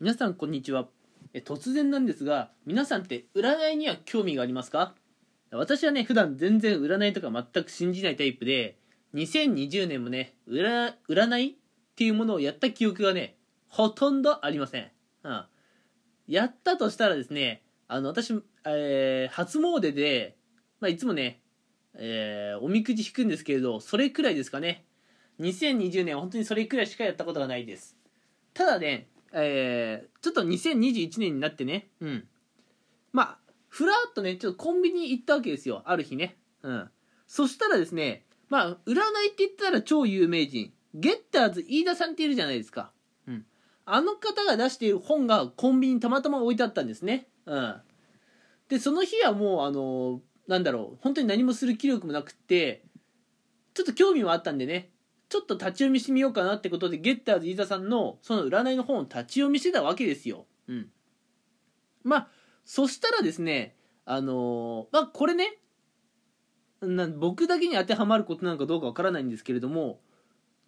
皆さんこんにちは。え突然なんですが皆さんって占いには興味がありますか？私はね普段全然占いとか全く信じないタイプで2020年もね占いっていうものをやった記憶がねほとんどありません、うん、やったとしたらですねあの私、えー、初詣で、まあ、いつもね、えー、おみくじ引くんですけれどそれくらいですかね。2020年は本当にそれくらいしかやったことがないです。ただねえー、ちょっと2021年になってね、うん。まあ、ふらっとね、ちょっとコンビニ行ったわけですよ。ある日ね。うん。そしたらですね、まあ、占いって言ったら超有名人、ゲッターズ飯田さんっているじゃないですか。うん。あの方が出している本がコンビニにたまたま置いてあったんですね。うん。で、その日はもう、あの、なんだろう、本当に何もする気力もなくって、ちょっと興味もあったんでね、ちょっと立ち読みしてみようかなってことでゲッターズ飯田さんのその占いの本を立ち読みしてたわけですよ。うん。まあそしたらですねあのー、まあこれねな僕だけに当てはまることなのかどうかわからないんですけれども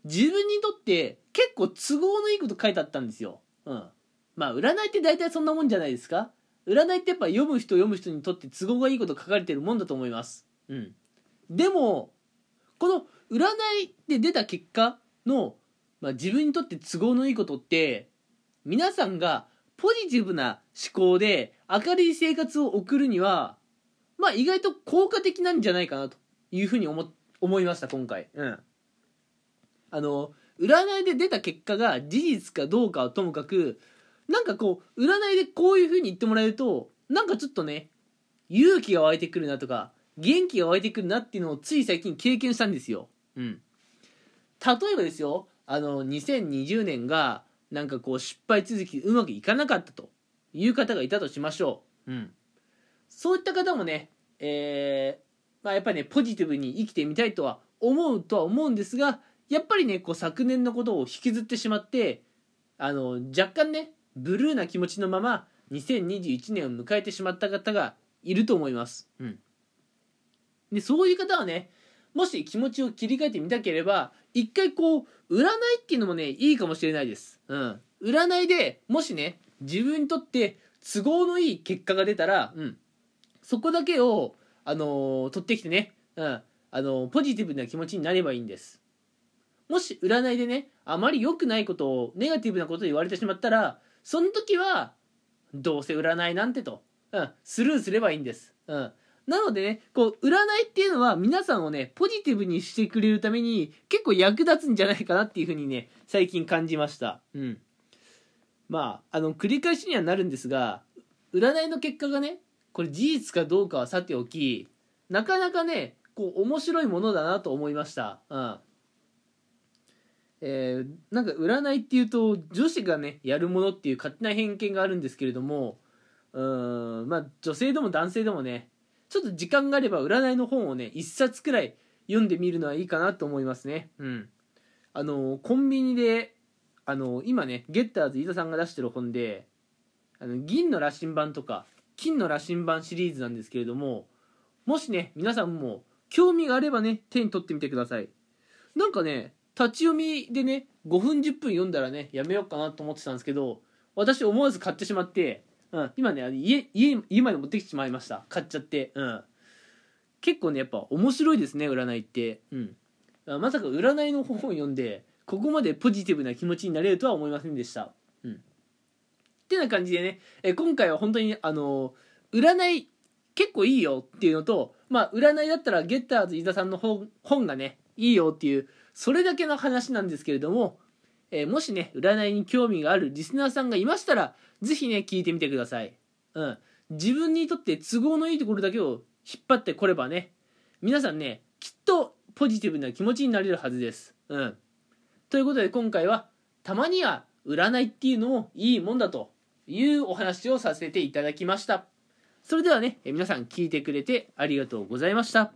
自分にとって結構都合のいいこと書いてあったんですよ。うん。まあ占いって大体そんなもんじゃないですか占いってやっぱ読む人読む人にとって都合がいいこと書かれてるもんだと思います。うん。でもこの占いで出た結果の、まあ、自分にとって都合のいいことって皆さんがポジティブな思考で明るい生活を送るにはまあ意外と効果的なんじゃないかなというふうに思思いました今回。うん。あの占いで出た結果が事実かどうかはともかくなんかこう占いでこういうふうに言ってもらえるとなんかちょっとね勇気が湧いてくるなとか元気が湧いてくるなっていうのをつい最近経験したんですようん。例えばですよ、あの、2020年が、なんかこう、失敗続きうまくいかなかったという方がいたとしましょう。うん。そういった方もね、えー、まあやっぱりね、ポジティブに生きてみたいとは思うとは思うんですが、やっぱりね、こう、昨年のことを引きずってしまって、あの、若干ね、ブルーな気持ちのまま、2021年を迎えてしまった方がいると思います。うん。で、そういう方はね、もし気持ちを切り替えてみたければ一回こう占いっていうのもねいいかもしれないです。うん。占いでもしね自分にとって都合のいい結果が出たら、うん、そこだけを、あのー、取ってきてね、うん、あのー、ポジティブな気持ちになればいいんです。もし占いでねあまり良くないことをネガティブなことを言われてしまったらその時はどうせ占いなんてと、うん、スルーすればいいんです、うん、なのでね、こう、占いっていうのは皆さんをね、ポジティブにしてくれるために結構役立つんじゃないかなっていうふうにね、最近感じました。うん。まあ、あの、繰り返しにはなるんですが、占いの結果がね、これ事実かどうかはさておき、なかなかね、こう、面白いものだなと思いました。うん。えー、なんか占いっていうと女子がねやるものっていう勝手な偏見があるんですけれどもうーんまあ女性でも男性でもねちょっと時間があれば占いの本をね1冊くらい読んでみるのはいいかなと思いますね。うん。あのコンビニであの今ねゲッターズ飯田さんが出してる本であの銀の羅針盤とか金の羅針盤シリーズなんですけれどももしね皆さんも興味があればね手に取ってみてください。なんかね立ち読みでね5分10分読んだらねやめようかなと思ってたんですけど私思わず買ってしまってうん、今ね家家家まで持ってきてしまいました。買っちゃって。うん。結構ねやっぱ面白いですね占いって。うん。まさか占いの本を読んでここまでポジティブな気持ちになれるとは思いませんでした。うん。ってな感じでね。え今回は本当にあの占い結構いいよっていうのとまあ占いだったらゲッターズ伊沢さんの本本がねいいよっていうそれだけの話なんですけれどもえー、もしね、占いに興味があるリスナーさんがいましたら、ぜひね、聞いてみてください。うん。自分にとって都合のいいところだけを引っ張ってこればね、皆さんね、きっとポジティブな気持ちになれるはずです。うん。ということで今回は、たまには占いっていうのもいいもんだというお話をさせていただきました。それではね、皆さん聞いてくれてありがとうございました。